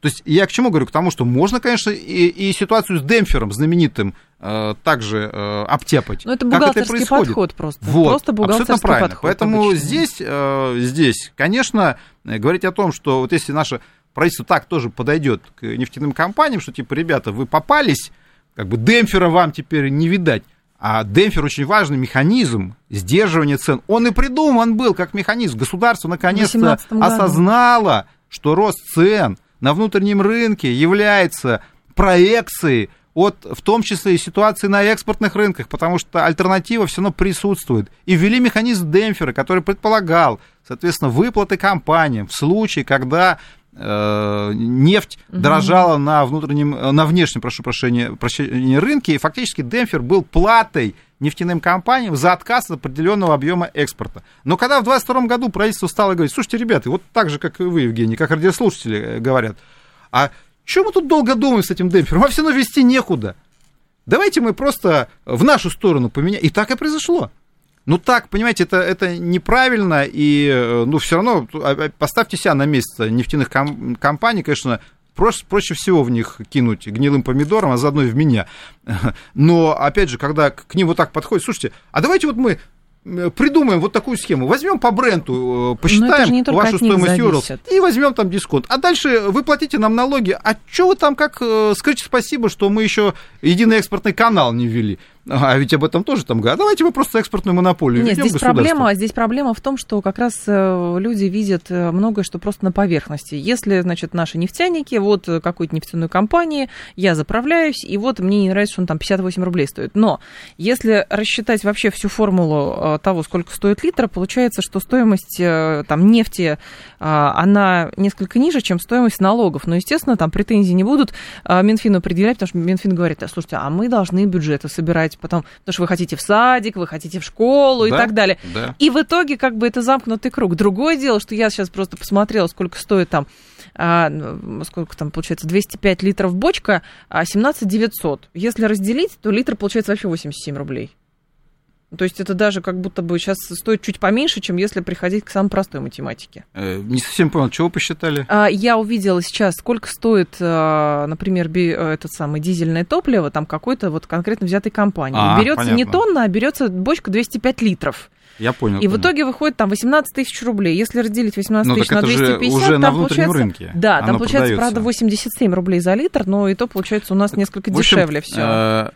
То есть я к чему говорю? К тому, что можно, конечно, и, и ситуацию с демпфером знаменитым э, также э, обтяпать. Но это бухгалтерский это подход просто. Вот, просто бухгалтерский правильно. подход. Поэтому здесь, э, здесь, конечно, говорить о том, что вот если наша правительство так тоже подойдет к нефтяным компаниям, что типа, ребята, вы попались, как бы демпфера вам теперь не видать. А демпфер очень важный механизм сдерживания цен. Он и придуман был как механизм. Государство наконец-то осознало, что рост цен на внутреннем рынке является проекцией от, в том числе и ситуации на экспортных рынках, потому что альтернатива все равно присутствует. И ввели механизм демпфера, который предполагал, соответственно, выплаты компаниям в случае, когда нефть угу. дорожала на внутреннем, э, на внешнем, прошу прощения, прощения рынке, и фактически демпфер был платой нефтяным компаниям за отказ от определенного объема экспорта. Но когда в 2022 году правительство стало говорить, слушайте, ребята, вот так же, как и вы, Евгений, как радиослушатели э, говорят, а что мы тут долго думаем с этим демпфером? А все равно вести некуда. Давайте мы просто в нашу сторону поменяем. И так и произошло. Ну так, понимаете, это, это неправильно, и э, ну, все равно а, а, поставьте себя на место нефтяных ком- компаний, конечно, проще, проще всего в них кинуть гнилым помидором, а заодно и в меня. Но, опять же, когда к ним вот так подходит, слушайте, а давайте вот мы придумаем вот такую схему. Возьмем по бренду, э, посчитаем вашу стоимость Юрлс и возьмем там дисконт. А дальше вы платите нам налоги. А что вы там как э, скажите спасибо, что мы еще единый экспортный канал не ввели? А ведь об этом тоже там говорят. Давайте мы просто экспортную монополию Нет, здесь проблема, здесь проблема в том, что как раз э, люди видят э, многое, что просто на поверхности. Если, значит, наши нефтяники, вот какой-то нефтяной компании, я заправляюсь, и вот мне не нравится, что он там 58 рублей стоит. Но если рассчитать вообще всю формулу э, того, сколько стоит литр, получается, что стоимость там нефти, она несколько ниже, чем стоимость налогов. Но, естественно, там претензий не будут Минфину предъявлять, потому что Минфин говорит, слушайте, а мы должны бюджеты собирать делать потом, потому что вы хотите в садик, вы хотите в школу да, и так далее. Да. И в итоге как бы это замкнутый круг. Другое дело, что я сейчас просто посмотрела, сколько стоит там а, сколько там получается, 205 литров бочка, а 17 900. Если разделить, то литр получается вообще 87 рублей. То есть это даже как будто бы сейчас стоит чуть поменьше, чем если приходить к самой простой математике. Э, не совсем понял, чего посчитали? А, я увидела сейчас, сколько стоит, а, например, э, этот самый дизельное топливо, там какой-то вот конкретно взятой компании. А, берется понятно. не тонна, а берется бочка 205 литров. Я понял. И понял. в итоге выходит там 18 тысяч рублей. Если разделить 18 ну, тысяч на 250, уже там на внутреннем рынке. Да, там получается, продается. правда, 87 рублей за литр, но и то получается у нас несколько общем, дешевле все.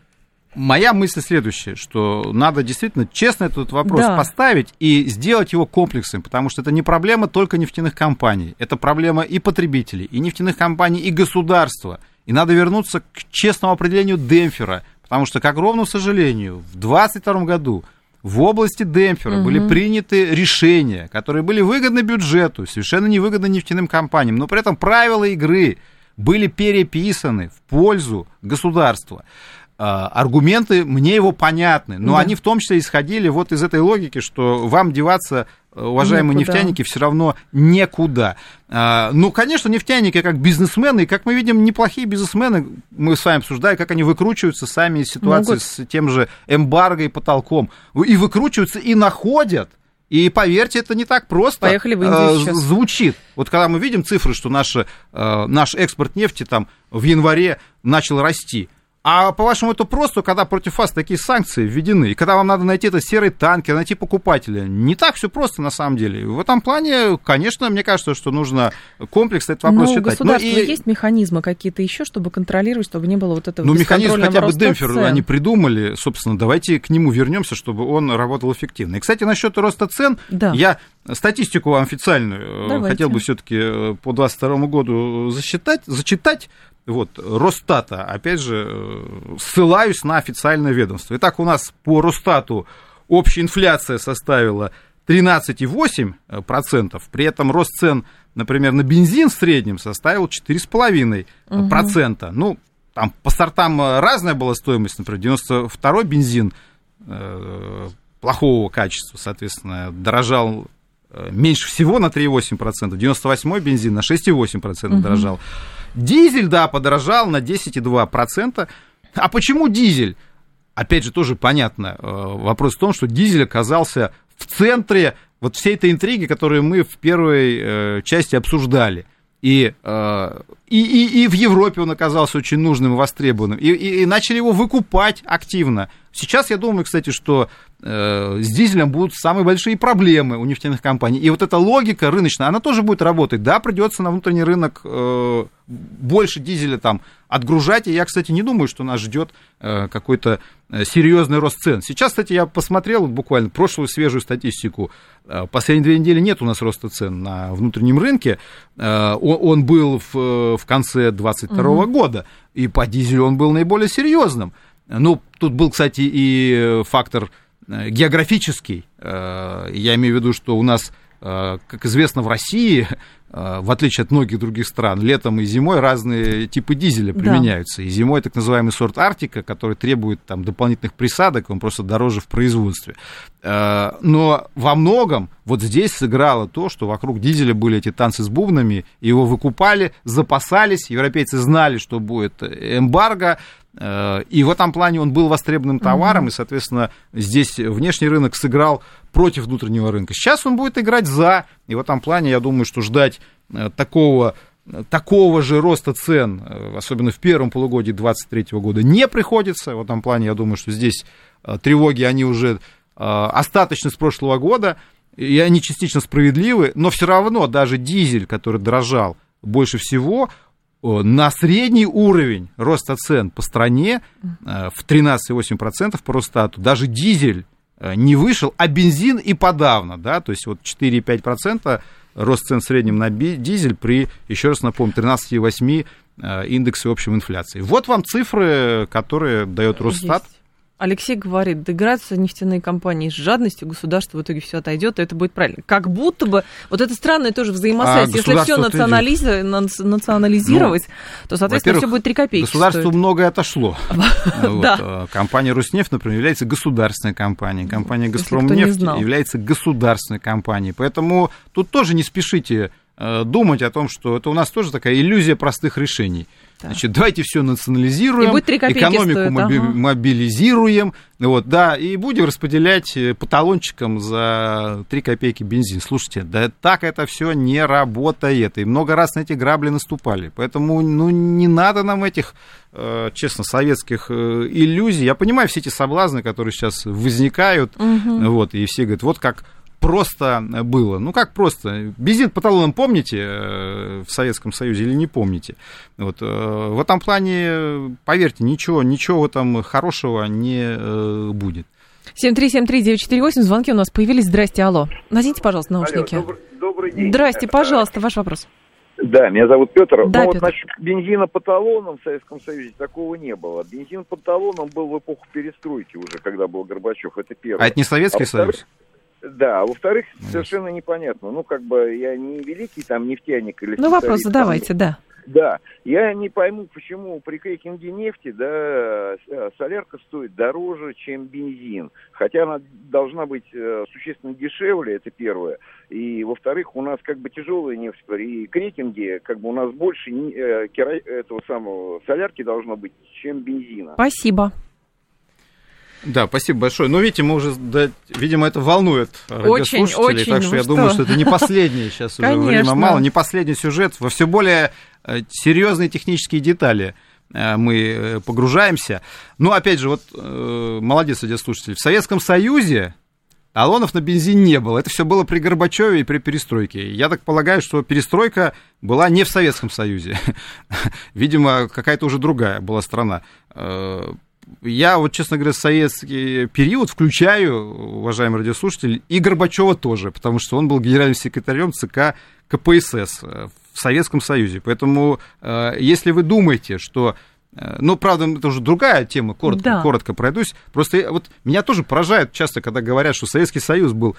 Моя мысль следующая, что надо действительно честно этот вопрос да. поставить и сделать его комплексом, потому что это не проблема только нефтяных компаний, это проблема и потребителей, и нефтяных компаний, и государства. И надо вернуться к честному определению демпфера, потому что, к огромному сожалению, в 2022 году в области демпфера угу. были приняты решения, которые были выгодны бюджету, совершенно невыгодны нефтяным компаниям, но при этом правила игры были переписаны в пользу государства. А, аргументы мне его понятны, но да. они в том числе исходили вот из этой логики, что вам деваться э, уважаемые Никуда. нефтяники, все равно некуда. А, ну, конечно, нефтяники как бизнесмены, и как мы видим, неплохие бизнесмены, мы с вами обсуждали, как они выкручиваются сами из ситуации Могут. с тем же эмбарго и потолком. И выкручиваются, и находят. И поверьте, это не так просто Поехали в Индию сейчас. звучит. Вот когда мы видим цифры, что наш, э, наш экспорт нефти там в январе начал расти, а по-вашему, это просто, когда против вас такие санкции введены, и когда вам надо найти этот серый танкер, найти покупателя. Не так все просто на самом деле. В этом плане, конечно, мне кажется, что нужно комплекс этот вопрос Но считать. у государства Но и... есть механизмы какие-то еще, чтобы контролировать, чтобы не было вот этого Ну, механизм хотя бы демпфер цен. они придумали, собственно, давайте к нему вернемся, чтобы он работал эффективно. И, кстати, насчет роста цен, да. я статистику вам официальную э, давайте. хотел бы все-таки э, по 2022 году засчитать, зачитать вот, Росстата, опять же, э, ссылаюсь на официальное ведомство. Итак, у нас по Росстату общая инфляция составила 13,8%, при этом рост цен, например, на бензин в среднем составил 4,5%. Угу. Ну, там по сортам разная была стоимость, например, 92-й бензин э, плохого качества, соответственно, дорожал э, меньше всего на 3,8%, 98-й бензин на 6,8% угу. дорожал. Дизель, да, подорожал на 10,2%. А почему дизель? Опять же, тоже понятно. Э, вопрос в том, что дизель оказался в центре вот всей этой интриги, которую мы в первой э, части обсуждали. И, э, и, и, и в Европе он оказался очень нужным и востребованным. И, и, и начали его выкупать активно. Сейчас я думаю, кстати, что э, с дизелем будут самые большие проблемы у нефтяных компаний. И вот эта логика рыночная, она тоже будет работать. Да, придется на внутренний рынок э, больше дизеля там отгружать. И я, кстати, не думаю, что нас ждет э, какой-то э, серьезный рост цен. Сейчас, кстати, я посмотрел буквально прошлую свежую статистику. Э, последние две недели нет у нас роста цен на внутреннем рынке. Э, он, он был в, в конце 2022 угу. года. И по дизелю он был наиболее серьезным. Ну, тут был, кстати, и фактор э, географический. Э, я имею в виду, что у нас, э, как известно, в России, в отличие от многих других стран, летом и зимой разные типы дизеля применяются. Да. И зимой так называемый сорт Арктика, который требует там, дополнительных присадок, он просто дороже в производстве. Но во многом вот здесь сыграло то, что вокруг дизеля были эти танцы с бубнами, его выкупали, запасались, европейцы знали, что будет эмбарго, Э, и в этом плане он был востребованным товаром, mm-hmm. и, соответственно, здесь внешний рынок сыграл против внутреннего рынка. Сейчас он будет играть за, и в этом плане я думаю, что ждать э, такого такого же роста цен, э, особенно в первом полугодии 2023 года, не приходится. В этом плане я думаю, что здесь тревоги, они уже остаточны с прошлого года, и они частично справедливы, но все равно даже дизель, который дорожал больше всего, на средний уровень роста цен по стране в 13,8% по Росстату даже дизель не вышел, а бензин и подавно, да, то есть вот 4,5% рост цен в среднем на дизель при, еще раз напомню, 13,8 индексе общей инфляции. Вот вам цифры, которые дает Росстат. Есть. Алексей говорит, доиграются нефтяные компании с жадностью, государство в итоге все отойдет, и это будет правильно. Как будто бы, вот это странная тоже взаимосвязь. А Если все национализ... национализировать, ну, то, соответственно, все будет 3 копейки Государству стоит. многое отошло. Э, компания Руснефть, например, является государственной компанией. Компания Газпромнефть является государственной компанией. Поэтому тут тоже не спешите думать о том, что это у нас тоже такая иллюзия простых решений. Значит, давайте все национализируем, экономику стоит, моби- ага. мобилизируем, вот, да, и будем распределять э, по талончикам за 3 копейки бензин. Слушайте, да так это все не работает, и много раз на эти грабли наступали, поэтому, ну, не надо нам этих, э, честно, советских э, иллюзий. Я понимаю все эти соблазны, которые сейчас возникают, угу. вот, и все говорят, вот как просто было. Ну, как просто? Бензин по талонам помните э, в Советском Союзе или не помните? Вот, э, в этом плане, поверьте, ничего, ничего в этом хорошего не э, будет. 7373948, звонки у нас появились. Здрасте, алло. Наденьте, пожалуйста, наушники. Алло, добрый, добрый день. Здрасте, пожалуйста, ваш вопрос. Да, меня зовут Петр. Да, ну, Петр. вот насчет бензина по талонам в Советском Союзе такого не было. Бензин по талонам был в эпоху перестройки уже, когда был Горбачев. Это первое. А это не Советский а Союз? Да, а во-вторых, совершенно непонятно. Ну, как бы я не великий там нефтяник или... Ну, вопрос задавайте, да. Да, я не пойму, почему при крекинге нефти, да, солярка стоит дороже, чем бензин. Хотя она должна быть э, существенно дешевле, это первое. И, во-вторых, у нас как бы тяжелая нефть при крекинге, как бы у нас больше э, этого самого солярки должно быть, чем бензина. Спасибо. Да, спасибо большое. Ну, видите, мы уже, да, видимо, это волнует очень, радиослушателей, очень, так что я что? думаю, что это не последний сейчас уже время мало, не последний сюжет, во все более э, серьезные технические детали э, мы э, погружаемся. Ну, опять же, вот молодец радиослушатель, в Советском Союзе талонов на бензин не было. Это все было при Горбачеве и при перестройке. Я так полагаю, что перестройка была не в Советском Союзе. Видимо, какая-то уже другая была страна я вот, честно говоря, советский период включаю, уважаемый радиослушатель, и Горбачева тоже, потому что он был генеральным секретарем ЦК КПСС э, в Советском Союзе. Поэтому, э, если вы думаете, что э, ну, правда, это уже другая тема, коротко, да. коротко пройдусь. Просто вот меня тоже поражает часто, когда говорят, что Советский Союз был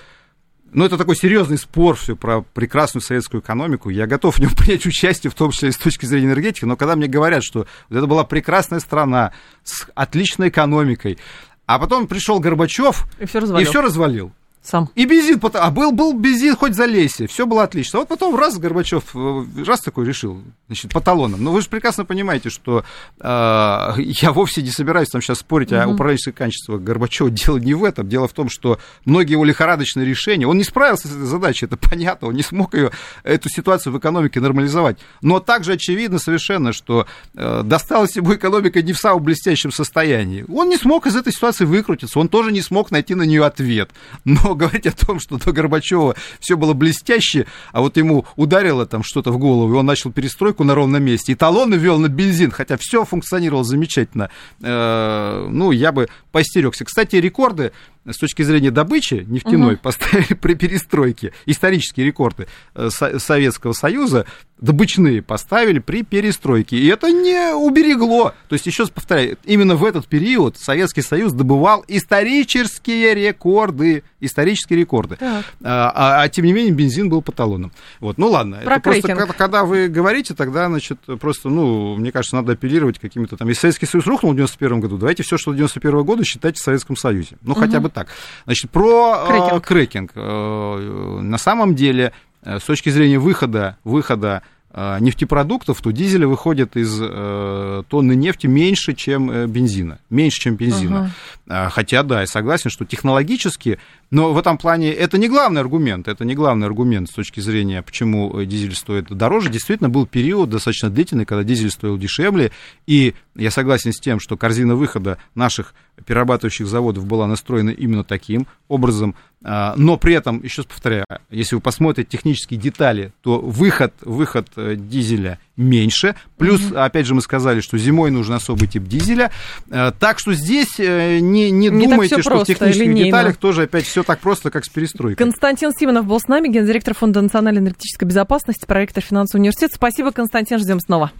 ну, это такой серьезный спор все про прекрасную советскую экономику. Я готов в нем принять участие, в том числе и с точки зрения энергетики, но когда мне говорят, что вот это была прекрасная страна с отличной экономикой, а потом пришел Горбачев и все развалил. И все развалил сам. И бензин, а был, был бензин хоть за лесе, все было отлично. Вот потом раз Горбачев, э, раз такой решил, значит, по талонам. Но вы же прекрасно понимаете, что э, я вовсе не собираюсь там сейчас спорить угу. о управленческих качествах Горбачева. Дело не в этом. Дело в том, что многие его лихорадочные решения, он не справился с этой задачей, это понятно, он не смог ее, эту ситуацию в экономике нормализовать. Но также очевидно совершенно, что э, досталась ему экономика не в самом блестящем состоянии. Он не смог из этой ситуации выкрутиться, он тоже не смог найти на нее ответ. Но говорить о том, что до Горбачева все было блестяще, а вот ему ударило там что-то в голову, и он начал перестройку на ровном месте, и талоны ввел на бензин, хотя все функционировало замечательно, э, ну, я бы постерегся. Кстати, рекорды с точки зрения добычи нефтяной угу. поставили при перестройке исторические рекорды э, Советского Союза добычные поставили при перестройке. И это не уберегло. То есть, еще раз повторяю, именно в этот период Советский Союз добывал исторические рекорды. Исторические рекорды. А, а, а тем не менее, бензин был по талонам. Вот, ну ладно. Про это просто, когда, вы говорите, тогда, значит, просто, ну, мне кажется, надо апеллировать какими-то там... Если Советский Союз рухнул в 91 году, давайте все, что в 91 года, считайте в Советском Союзе. Ну, угу. хотя бы так. Значит, про крекинг. Э, крекинг. Э, на самом деле, э, с точки зрения выхода, выхода нефтепродуктов, то дизеля выходит из э, тонны нефти меньше, чем бензина. Меньше, чем бензина. Uh-huh. Хотя, да, я согласен, что технологически, но в этом плане это не главный аргумент. Это не главный аргумент с точки зрения, почему дизель стоит дороже. Действительно, был период достаточно длительный, когда дизель стоил дешевле. И я согласен с тем, что корзина выхода наших перерабатывающих заводов была настроена именно таким образом. а, но при этом, еще раз повторяю, если вы посмотрите технические детали, то выход, выход э, дизеля меньше. Плюс, mm-hmm. опять же, мы сказали, что зимой нужен особый тип дизеля. Э, так что здесь э, не, не, не думайте, что в технических линейно. деталях тоже опять все так просто, как с перестройкой. Константин Симонов был с нами, гендиректор Фонда национальной энергетической безопасности, проекта финансового университета. Спасибо, Константин, ждем снова.